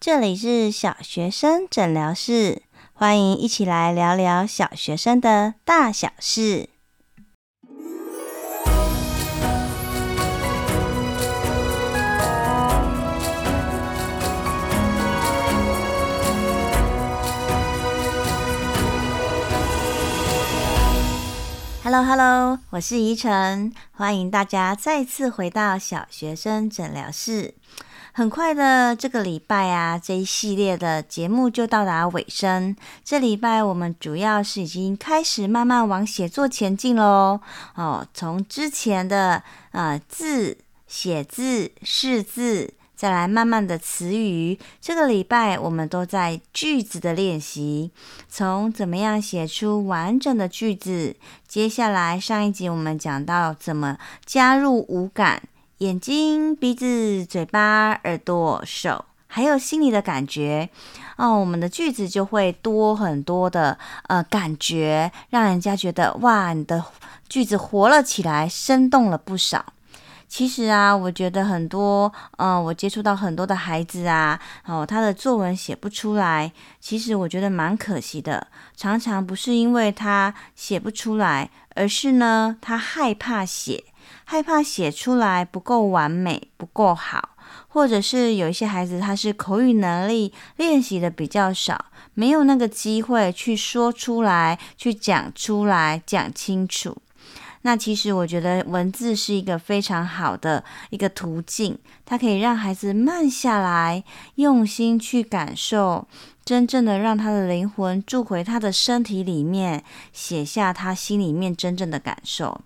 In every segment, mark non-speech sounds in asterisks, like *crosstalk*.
这里是小学生诊疗室，欢迎一起来聊聊小学生的大小事。Hello，Hello，我是怡晨，欢迎大家再次回到小学生诊疗室。很快的，这个礼拜啊，这一系列的节目就到达尾声。这礼拜我们主要是已经开始慢慢往写作前进喽。哦，从之前的呃字、写字、识字，再来慢慢的词语。这个礼拜我们都在句子的练习，从怎么样写出完整的句子。接下来上一集我们讲到怎么加入五感。眼睛、鼻子、嘴巴、耳朵、手，还有心里的感觉哦，我们的句子就会多很多的呃感觉，让人家觉得哇，你的句子活了起来，生动了不少。其实啊，我觉得很多，嗯、我接触到很多的孩子啊，哦，他的作文写不出来，其实我觉得蛮可惜的。常常不是因为他写不出来，而是呢，他害怕写。害怕写出来不够完美，不够好，或者是有一些孩子他是口语能力练习的比较少，没有那个机会去说出来，去讲出来，讲清楚。那其实我觉得文字是一个非常好的一个途径，它可以让孩子慢下来，用心去感受，真正的让他的灵魂住回他的身体里面，写下他心里面真正的感受。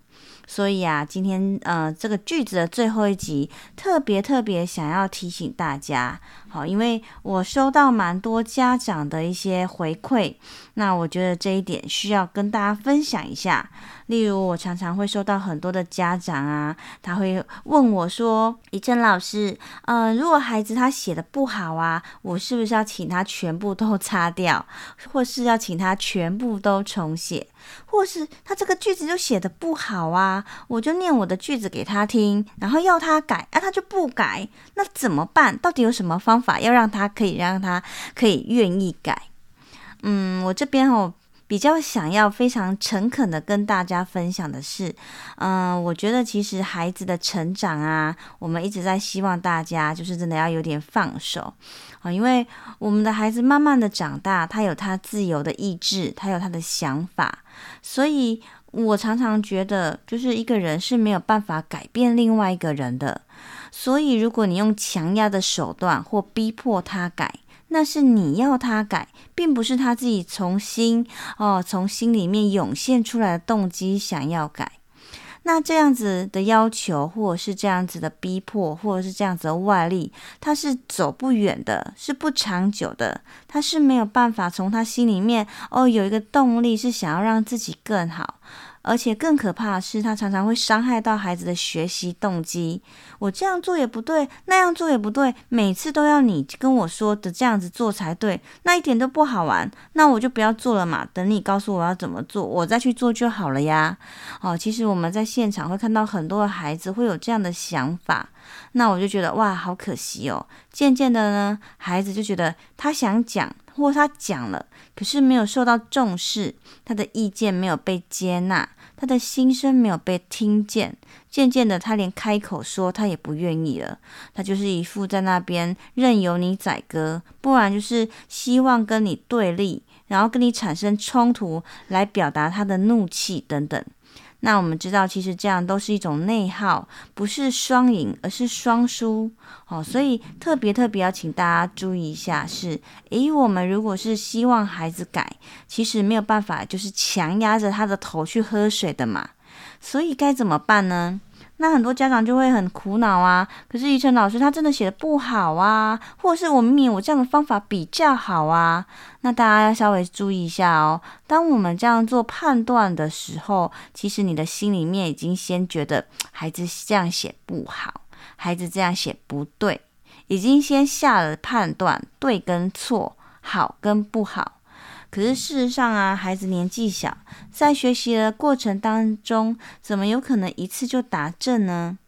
所以啊，今天呃，这个句子的最后一集，特别特别想要提醒大家，好，因为我收到蛮多家长的一些回馈，那我觉得这一点需要跟大家分享一下。例如，我常常会收到很多的家长啊，他会问我说：“怡珍老师，呃，如果孩子他写的不好啊，我是不是要请他全部都擦掉，或是要请他全部都重写？”或是他这个句子就写的不好啊，我就念我的句子给他听，然后要他改，啊，他就不改，那怎么办？到底有什么方法要让他可以让他可以愿意改？嗯，我这边哦。比较想要非常诚恳的跟大家分享的是，嗯、我觉得其实孩子的成长啊，我们一直在希望大家就是真的要有点放手啊，因为我们的孩子慢慢的长大，他有他自由的意志，他有他的想法，所以我常常觉得，就是一个人是没有办法改变另外一个人的，所以如果你用强压的手段或逼迫他改。那是你要他改，并不是他自己从心哦，从心里面涌现出来的动机想要改。那这样子的要求，或者是这样子的逼迫，或者是这样子的外力，他是走不远的，是不长久的，他是没有办法从他心里面哦有一个动力，是想要让自己更好。而且更可怕的是，他常常会伤害到孩子的学习动机。我这样做也不对，那样做也不对，每次都要你跟我说的这样子做才对，那一点都不好玩。那我就不要做了嘛，等你告诉我要怎么做，我再去做就好了呀。哦，其实我们在现场会看到很多的孩子会有这样的想法，那我就觉得哇，好可惜哦。渐渐的呢，孩子就觉得他想讲。或他讲了，可是没有受到重视，他的意见没有被接纳，他的心声没有被听见。渐渐的，他连开口说他也不愿意了，他就是一副在那边任由你宰割，不然就是希望跟你对立，然后跟你产生冲突，来表达他的怒气等等。那我们知道，其实这样都是一种内耗，不是双赢，而是双输。哦，所以特别特别要请大家注意一下，是，诶，我们如果是希望孩子改，其实没有办法，就是强压着他的头去喝水的嘛。所以该怎么办呢？那很多家长就会很苦恼啊。可是怡晨老师他真的写的不好啊，或者是我明明我这样的方法比较好啊。那大家要稍微注意一下哦。当我们这样做判断的时候，其实你的心里面已经先觉得孩子这样写不好，孩子这样写不对，已经先下了判断，对跟错，好跟不好。可是事实上啊，孩子年纪小，在学习的过程当中，怎么有可能一次就达阵呢？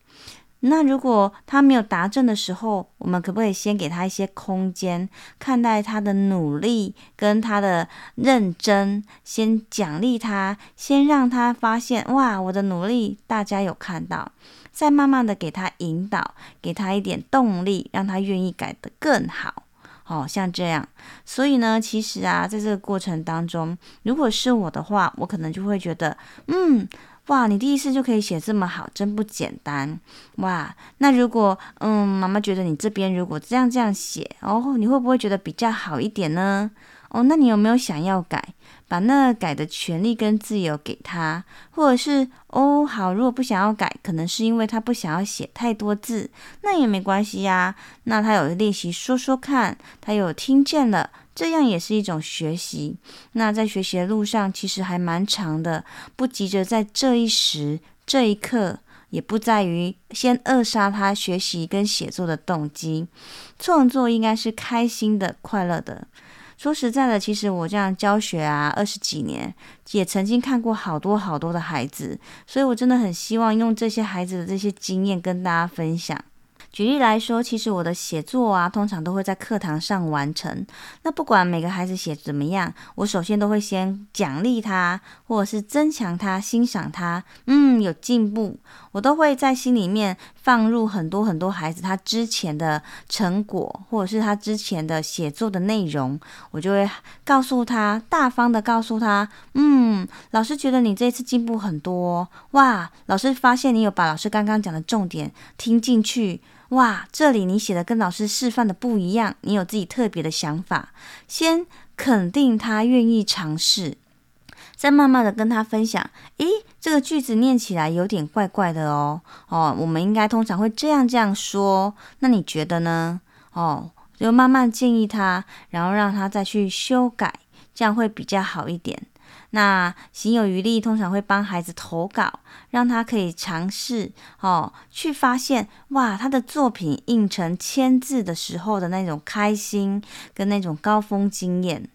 那如果他没有达阵的时候，我们可不可以先给他一些空间，看待他的努力跟他的认真，先奖励他，先让他发现哇，我的努力大家有看到，再慢慢的给他引导，给他一点动力，让他愿意改得更好。哦，像这样，所以呢，其实啊，在这个过程当中，如果是我的话，我可能就会觉得，嗯，哇，你第一次就可以写这么好，真不简单，哇。那如果，嗯，妈妈觉得你这边如果这样这样写，哦，你会不会觉得比较好一点呢？哦，那你有没有想要改？把那改的权利跟自由给他，或者是哦好，如果不想要改，可能是因为他不想要写太多字，那也没关系呀。那他有练习说说看，他有听见了，这样也是一种学习。那在学习的路上，其实还蛮长的，不急着在这一时这一刻，也不在于先扼杀他学习跟写作的动机。创作应该是开心的、快乐的。说实在的，其实我这样教学啊，二十几年，也曾经看过好多好多的孩子，所以我真的很希望用这些孩子的这些经验跟大家分享。举例来说，其实我的写作啊，通常都会在课堂上完成。那不管每个孩子写怎么样，我首先都会先奖励他，或者是增强他、欣赏他。嗯，有进步，我都会在心里面放入很多很多孩子他之前的成果，或者是他之前的写作的内容，我就会告诉他，大方的告诉他，嗯，老师觉得你这次进步很多，哇，老师发现你有把老师刚刚讲的重点听进去。哇，这里你写的跟老师示范的不一样，你有自己特别的想法。先肯定他愿意尝试，再慢慢的跟他分享。诶，这个句子念起来有点怪怪的哦。哦，我们应该通常会这样这样说。那你觉得呢？哦，就慢慢建议他，然后让他再去修改，这样会比较好一点。那行有余力，通常会帮孩子投稿，让他可以尝试哦，去发现哇，他的作品印成签字的时候的那种开心跟那种高峰经验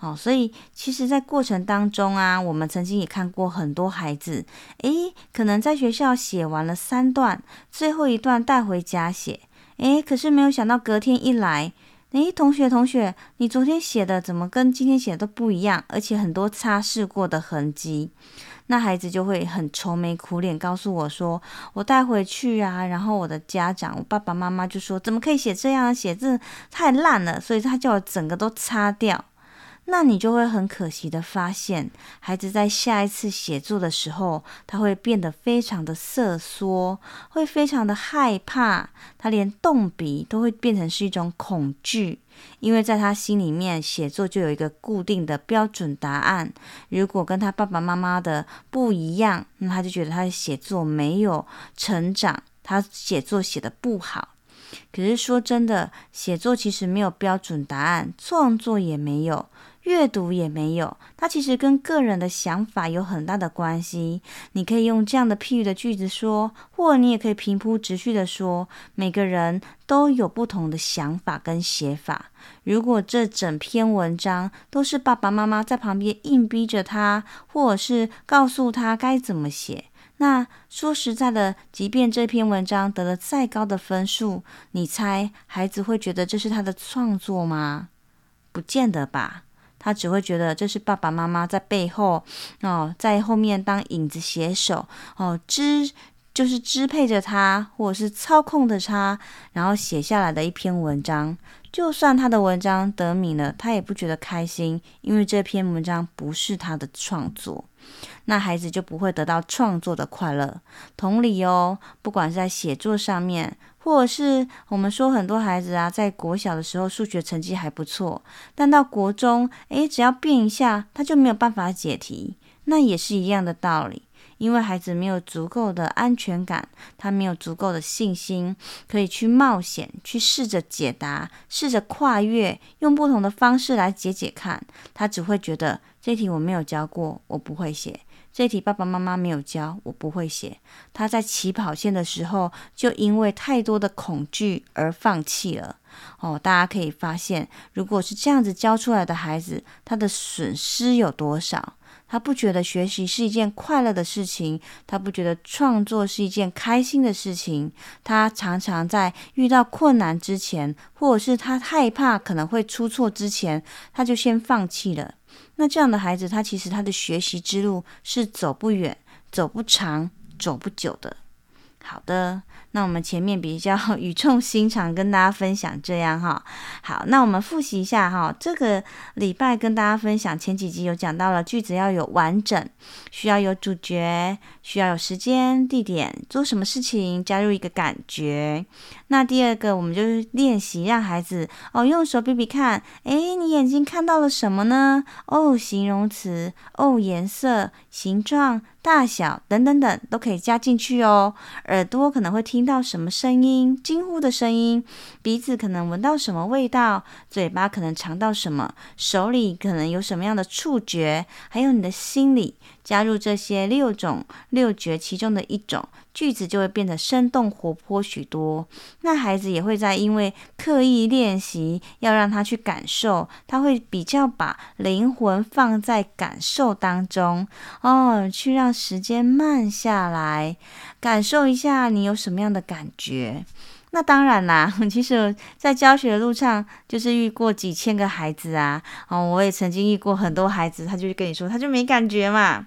哦。所以其实，在过程当中啊，我们曾经也看过很多孩子，诶，可能在学校写完了三段，最后一段带回家写，诶，可是没有想到隔天一来。诶，同学，同学，你昨天写的怎么跟今天写的都不一样？而且很多擦拭过的痕迹，那孩子就会很愁眉苦脸，告诉我说：“我带回去啊。”然后我的家长，我爸爸妈妈就说：“怎么可以写这样？写字太烂了。”所以他叫我整个都擦掉。那你就会很可惜的发现，孩子在下一次写作的时候，他会变得非常的瑟缩，会非常的害怕，他连动笔都会变成是一种恐惧，因为在他心里面，写作就有一个固定的标准答案，如果跟他爸爸妈妈的不一样，那他就觉得他的写作没有成长，他写作写的不好。可是说真的，写作其实没有标准答案，创作也没有。阅读也没有，它其实跟个人的想法有很大的关系。你可以用这样的譬喻的句子说，或者你也可以平铺直叙的说，每个人都有不同的想法跟写法。如果这整篇文章都是爸爸妈妈在旁边硬逼着他，或者是告诉他该怎么写，那说实在的，即便这篇文章得了再高的分数，你猜孩子会觉得这是他的创作吗？不见得吧。他只会觉得这是爸爸妈妈在背后哦，在后面当影子写手哦，支就是支配着他，或者是操控着他，然后写下来的一篇文章。就算他的文章得名了，他也不觉得开心，因为这篇文章不是他的创作。那孩子就不会得到创作的快乐。同理哦，不管是在写作上面。或者是我们说很多孩子啊，在国小的时候数学成绩还不错，但到国中，诶，只要变一下，他就没有办法解题。那也是一样的道理，因为孩子没有足够的安全感，他没有足够的信心，可以去冒险，去试着解答，试着跨越，用不同的方式来解解看。他只会觉得这题我没有教过，我不会写。这题爸爸妈妈没有教，我不会写。他在起跑线的时候，就因为太多的恐惧而放弃了。哦，大家可以发现，如果是这样子教出来的孩子，他的损失有多少？他不觉得学习是一件快乐的事情，他不觉得创作是一件开心的事情。他常常在遇到困难之前，或者是他害怕可能会出错之前，他就先放弃了。那这样的孩子，他其实他的学习之路是走不远、走不长、走不久的。好的。那我们前面比较 *laughs* 语重心长跟大家分享这样哈，好，那我们复习一下哈，这个礼拜跟大家分享前几集有讲到了句子要有完整，需要有主角，需要有时间、地点，做什么事情，加入一个感觉。那第二个我们就是练习让孩子哦用手比比看，诶，你眼睛看到了什么呢？哦，形容词，哦，颜色、形状。大小等等等都可以加进去哦。耳朵可能会听到什么声音？惊呼的声音。鼻子可能闻到什么味道？嘴巴可能尝到什么？手里可能有什么样的触觉？还有你的心里。加入这些六种六觉其中的一种，句子就会变得生动活泼许多。那孩子也会在因为刻意练习，要让他去感受，他会比较把灵魂放在感受当中哦，去让时间慢下来，感受一下你有什么样的感觉。那当然啦，*laughs* 其实，在教学的路上，就是遇过几千个孩子啊，哦，我也曾经遇过很多孩子，他就跟你说，他就没感觉嘛。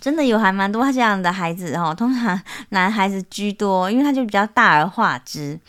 真的有还蛮多这样的孩子哦，通常男孩子居多，因为他就比较大而化之。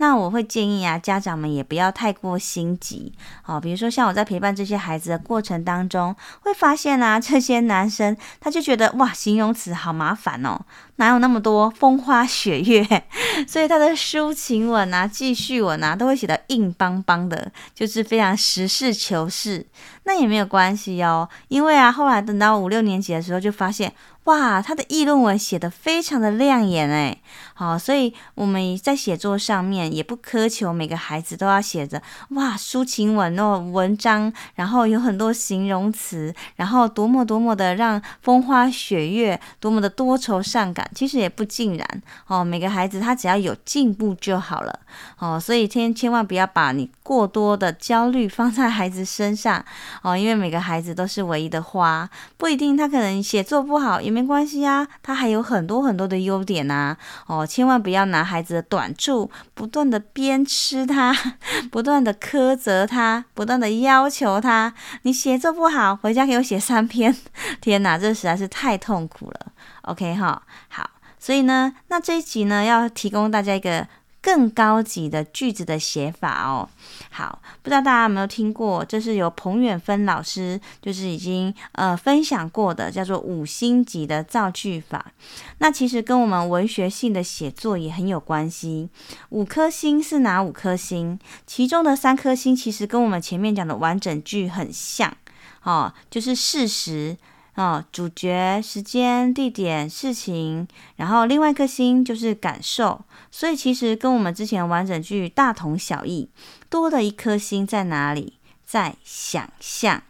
那我会建议啊，家长们也不要太过心急哦。比如说，像我在陪伴这些孩子的过程当中，会发现啊，*laughs* 这些男生他就觉得哇，形容词好麻烦哦，哪有那么多风花雪月？*laughs* 所以他的抒情文啊、记叙文啊，都会写得硬邦邦的，就是非常实事求是。那也没有关系哦，因为啊，后来等到五六年级的时候，就发现。谢哇，他的议论文写得非常的亮眼哎，好，所以我们在写作上面也不苛求每个孩子都要写着哇抒情文哦文章，然后有很多形容词，然后多么多么的让风花雪月，多么的多愁善感，其实也不尽然。哦。每个孩子他只要有进步就好了。哦，所以千千万不要把你过多的焦虑放在孩子身上。哦，因为每个孩子都是唯一的花，不一定他可能写作不好，因为没关系呀，他还有很多很多的优点呐。哦，千万不要拿孩子的短处不断的鞭笞他，*laughs* 不断的苛责他，不断的要求他。你写作不好，回家给我写三篇。*laughs* 天哪，这实在是太痛苦了。OK 哈，好，所以呢，那这一集呢，要提供大家一个。更高级的句子的写法哦，好，不知道大家有没有听过？这是由彭远芬老师就是已经呃分享过的，叫做五星级的造句法。那其实跟我们文学性的写作也很有关系。五颗星是哪五颗星？其中的三颗星其实跟我们前面讲的完整句很像哦，就是事实。哦，主角、时间、地点、事情，然后另外一颗心就是感受，所以其实跟我们之前完整句大同小异。多的一颗心在哪里？在想象，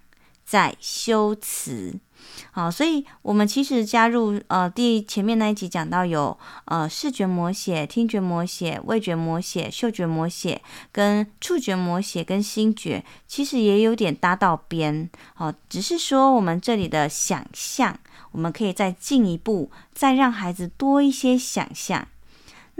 在修辞。好，所以我们其实加入呃，第前面那一集讲到有呃视觉模写、听觉模写、味觉模写、嗅觉模写、跟触觉模写跟心觉，其实也有点搭到边。哦，只是说我们这里的想象，我们可以再进一步，再让孩子多一些想象。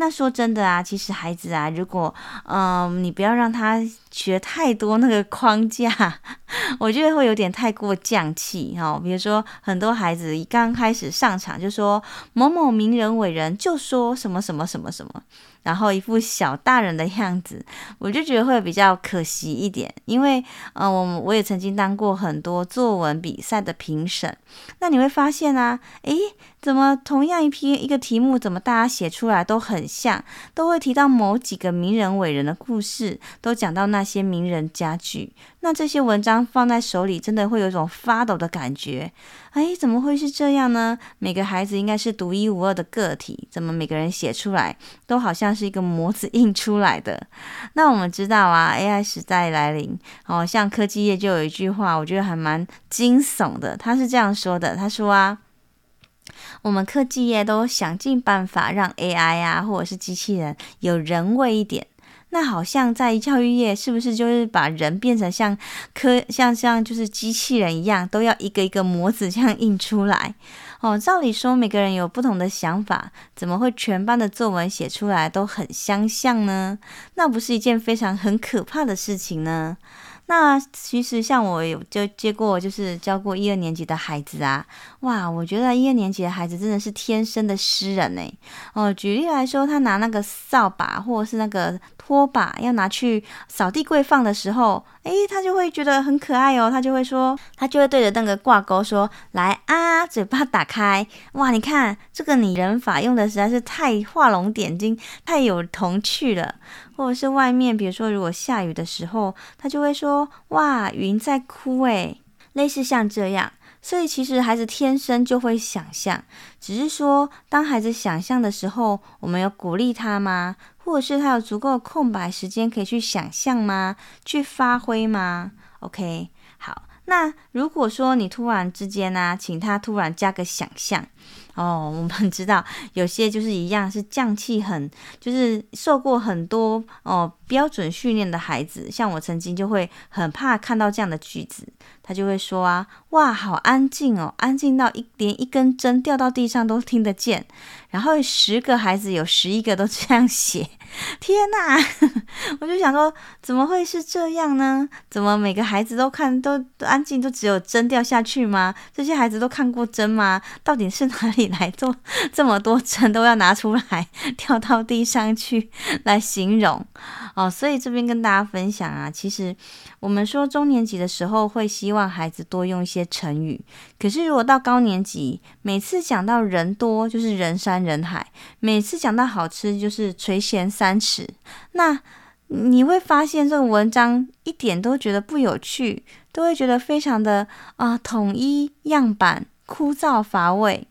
那说真的啊，其实孩子啊，如果嗯、你不要让他学太多那个框架，*laughs* 我觉得会有点太过匠气哈。比如说，很多孩子一刚开始上场就说某某名人伟人就说什么什么什么什么。然后一副小大人的样子，*laughs* 我就觉得会比较可惜一点，因为，嗯、我我也曾经当过很多作文比赛的评审，那你会发现啊，诶，怎么同样一篇一个题目，怎么大家写出来都很像，都会提到某几个名人伟人的故事，都讲到那些名人佳句。那这些文章放在手里，真的会有一种发抖的感觉。哎，怎么会是这样呢？每个孩子应该是独一无二的个体，怎么每个人写出来都好像是一个模子印出来的？那我们知道啊，AI 时代来临，哦，像科技业就有一句话，我觉得还蛮惊悚的。他是这样说的：他说啊，我们科技业都想尽办法让 AI 啊，或者是机器人有人味一点。那好像在教育业，是不是就是把人变成像科像像就是机器人一样，都要一个一个模子这样印出来？哦，照理说每个人有不同的想法，怎么会全班的作文写出来都很相像呢？那不是一件非常很可怕的事情呢？那其实像我有就接过，就是教过一二年级的孩子啊，哇，我觉得一二年级的孩子真的是天生的诗人呢。哦，举例来说，他拿那个扫把或者是那个拖把要拿去扫地柜放的时候，诶，他就会觉得很可爱哦，他就会说，他就会对着那个挂钩说：“来啊，嘴巴打开，*laughs* 哇，你看这个拟人法用的实在是太画龙点睛，太有童趣了。”或者是外面，比如说如果下雨的时候，他就会说：“哇，云在哭。”诶，类似像这样。所以其实孩子天生就会想象，只是说当孩子想象的时候，我们有鼓励他吗？或者是他有足够空白时间可以去想象吗？去发挥吗？OK，好。那如果说你突然之间呢、啊，请他突然加个想象。哦，我们知道有些就是一样是匠气很，就是受过很多哦标准训练的孩子，像我曾经就会很怕看到这样的句子，他就会说啊，哇，好安静哦，安静到一连一根针掉到地上都听得见，然后十个孩子有十一个都这样写，*laughs* 天哪，*laughs* 我就想说怎么会是这样呢？怎么每个孩子都看都安静，都只有针掉下去吗？这些孩子都看过针吗？到底是哪里？来做这么多针都要拿出来掉到地上去来形容哦，所以这边跟大家分享啊，其实我们说中年级的时候会希望孩子多用一些成语，可是如果到高年级，每次讲到人多就是人山人海，每次讲到好吃就是垂涎三尺，那你会发现这个文章一点都觉得不有趣，都会觉得非常的啊、统一样板，枯燥乏味。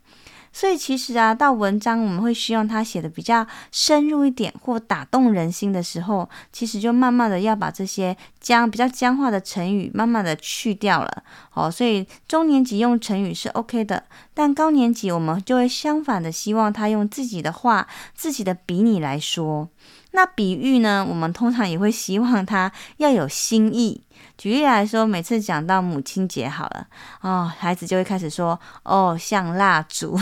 所以其实啊，到文章我们会希望他写的比较深入一点，或打动人心的时候，其实就慢慢的要把这些僵比较僵化的成语慢慢的去掉了。哦，所以中年级用成语是 OK 的，但高年级我们就会相反的希望他用自己的话、自己的比拟来说。那比喻呢，我们通常也会希望他要有新意。*laughs* 举例来说，每次讲到母亲节好了，哦，孩子就会开始说：“哦，像蜡烛，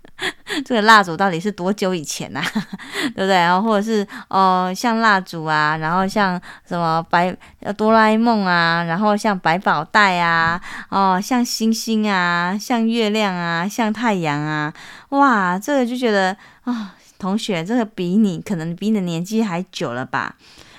*laughs* 这个蜡烛到底是多久以前呐、啊？*laughs* 对不对？然后或者是哦，像蜡烛啊，然后像什么白哆啦 A 梦啊，然后像百宝袋啊，哦，像星星啊，像月亮啊，像太阳啊，哇，这个就觉得啊、同学，这个比你可能比你的年纪还久了吧？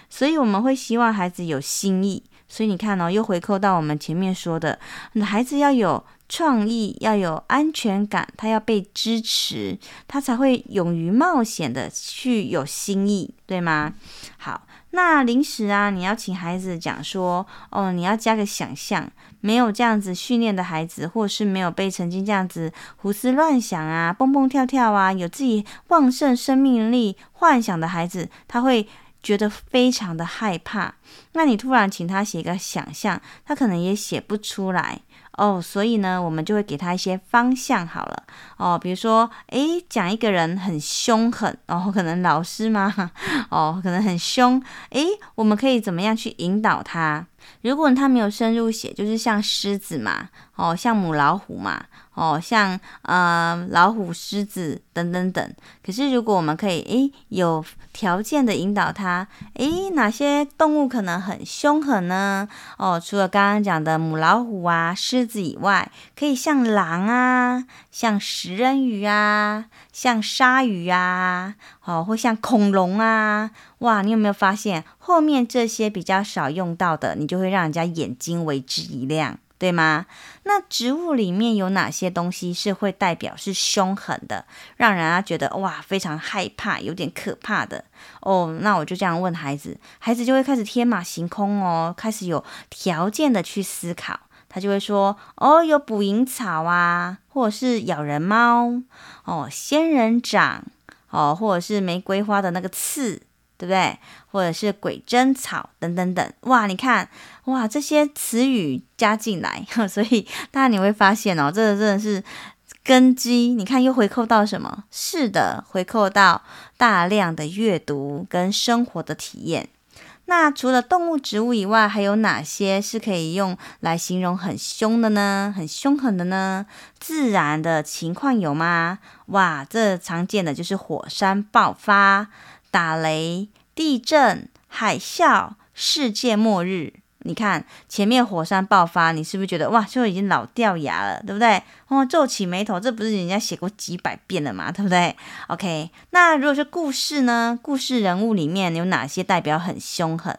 所以我们会希望孩子有新意。”所以你看哦，又回扣到我们前面说的，孩子要有创意，要有安全感，他要被支持，他才会勇于冒险的去有新意，对吗？好，那临时啊，你要请孩子讲说，哦，你要加个想象，没有这样子训练的孩子，或是没有被曾经这样子胡思乱想啊、蹦蹦跳跳啊，有自己旺盛生命力、幻想的孩子，他会。觉得非常的害怕，那你突然请他写一个想象，他可能也写不出来哦。所以呢，我们就会给他一些方向好了哦。比如说，诶，讲一个人很凶狠，然后，可能老师嘛，*laughs* 哦，可能很凶，诶，我们可以怎么样去引导他？如果他没有深入写，就是像狮子嘛，哦，像母老虎嘛。哦，像呃老虎、狮子等等等。可是如果我们可以诶有条件的引导他，诶哪些动物可能很凶狠呢？哦，除了刚刚讲的母老虎啊、狮子以外，可以像狼啊、像食人鱼啊、像鲨鱼啊，哦，或像恐龙啊。哇，你有没有发现后面这些比较少用到的，你就会让人家眼睛为之一亮。对吗？那植物里面有哪些东西是会代表是凶狠的，让人家觉得哇非常害怕，有点可怕的哦？那我就这样问孩子，孩子就会开始天马行空哦，开始有条件的去思考，他就会说哦，有捕蝇草啊，或者是咬人猫哦，仙人掌哦，或者是玫瑰花的那个刺。对不对？或者是鬼针草等等等，哇！你看，哇，这些词语加进来，*laughs* 所以大家你会发现哦，这个真的是根基，你看又回扣到什么？是的，回扣到大量的阅读跟生活的体验。那除了动物、植物以外，还有哪些是可以用来形容很凶的呢？很凶狠的呢？自然的情况有吗？哇，这常见的就是火山爆发、打雷、地震、海啸、世界末日。你看前面火山爆发，你是不是觉得哇，就已经老掉牙了，对不对？哦，皱起眉头，这不是人家写过几百遍了嘛，对不对？OK，那如果是故事呢？故事人物里面有哪些代表很凶狠？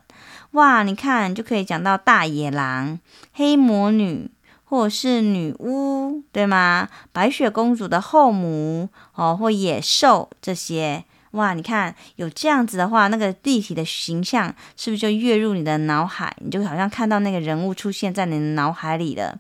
哇，你看就可以讲到大野狼、黑魔女，或者是女巫，对吗？白雪公主的后母哦，或野兽这些。哇，你看有这样子的话，那个立体的形象是不是就跃入你的脑海？你就好像看到那个人物出现在你的脑海里了。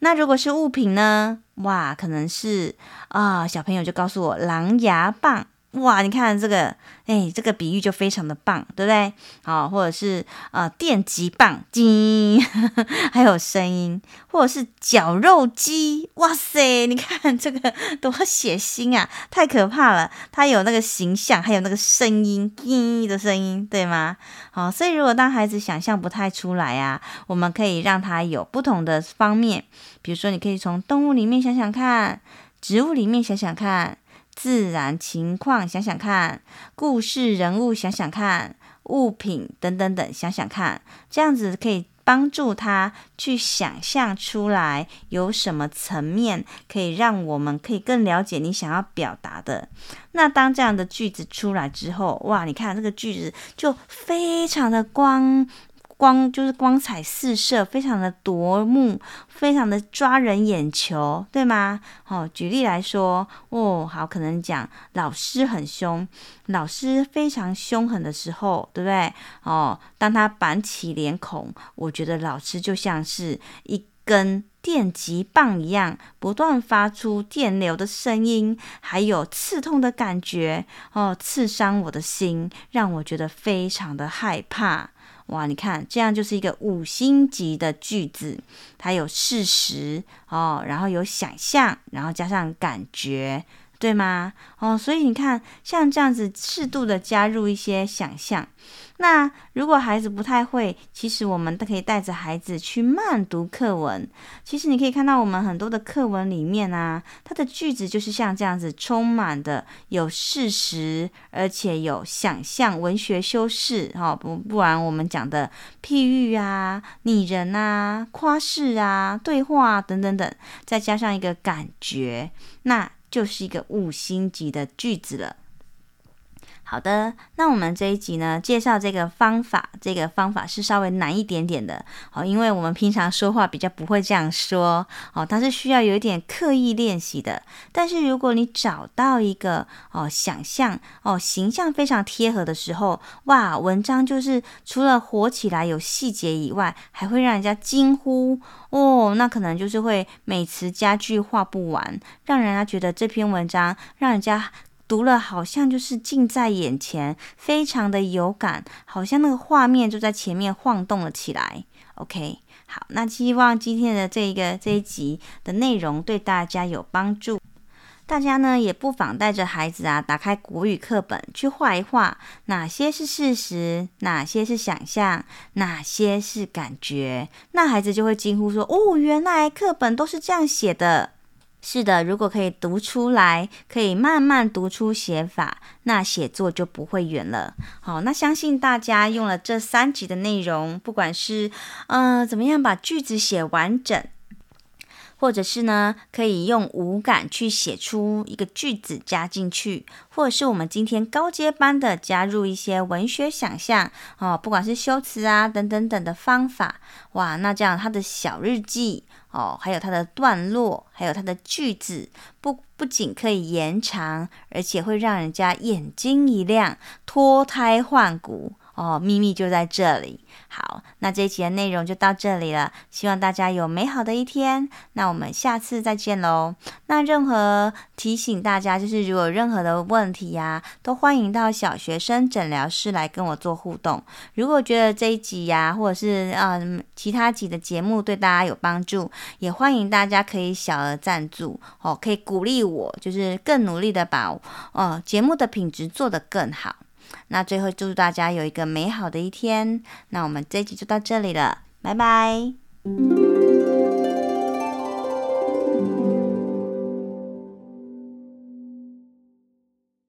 那如果是物品呢？哇，可能是啊、小朋友就告诉我，狼牙棒。哇，你看这个，哎，这个比喻就非常的棒，对不对？好，或者是呃电击棒，叮，*laughs* 还有声音，或者是绞肉机，哇塞，你看这个多血腥啊，太可怕了！它有那个形象，还有那个声音，叮的声音，对吗？好，所以如果当孩子想象不太出来啊，我们可以让他有不同的方面，比如说你可以从动物里面想想看，植物里面想想看。自然情况，想想看；故事人物，想想看；物品等等等，想想看。这样子可以帮助他去想象出来有什么层面可以让我们可以更了解你想要表达的。那当这样的句子出来之后，哇，你看这个句子就非常的光。光就是光彩四射，非常的夺目，非常的抓人眼球，对吗？哦，举例来说，哦，好，可能讲老师很凶，老师非常凶狠的时候，对不对？哦，当他板起脸孔，我觉得老师就像是一根电击棒一样，不断发出电流的声音，还有刺痛的感觉，哦，刺伤我的心，让我觉得非常的害怕。哇，你看，这样就是一个五星级的句子，它有事实哦，然后有想象，然后加上感觉。对吗？哦，所以你看，像这样子适度的加入一些想象。那如果孩子不太会，其实我们都可以带着孩子去慢读课文。其实你可以看到，我们很多的课文里面啊，它的句子就是像这样子，充满的有事实，而且有想象、文学修饰。哈、哦，不不然我们讲的譬喻啊、拟人啊、夸饰啊、对话啊等等等，再加上一个感觉，那。就是一个五星级的句子了。好的，那我们这一集呢，介绍这个方法，这个方法是稍微难一点点的哦，因为我们平常说话比较不会这样说哦，它是需要有一点刻意练习的。但是如果你找到一个哦，想象哦，形象非常贴合的时候，哇，文章就是除了活起来有细节以外，还会让人家惊呼哦，那可能就是会美词佳句画不完，让人家觉得这篇文章让人家。读了好像就是近在眼前，非常的有感，好像那个画面就在前面晃动了起来。OK，好，那希望今天的这一个这一集的内容对大家有帮助。大家呢也不妨带着孩子啊，打开国语课本去画一画，哪些是事实，哪些是想象，哪些是感觉，那孩子就会惊呼说：“哦，原来课本都是这样写的。”是的，如果可以读出来，可以慢慢读出写法，那写作就不会远了。好，那相信大家用了这三集的内容，不管是呃怎么样把句子写完整，或者是呢可以用五感去写出一个句子加进去，或者是我们今天高阶班的加入一些文学想象哦，不管是修辞啊等等等的方法，哇，那这样他的小日记。哦，还有它的段落，还有它的句子，不不仅可以延长，而且会让人家眼睛一亮，脱胎换骨。哦，秘密就在这里。好，那这一集的内容就到这里了，希望大家有美好的一天。那我们下次再见喽。那任何提醒大家，就是如果任何的问题呀、都欢迎到小学生诊疗室来跟我做互动。如果觉得这一集呀、或者是嗯其他集的节目对大家有帮助，也欢迎大家可以小额赞助哦，可以鼓励我，就是更努力的把哦节目的品质做得更好。那最后祝大家有一个美好的一天。那我们这一集就到这里了，拜拜。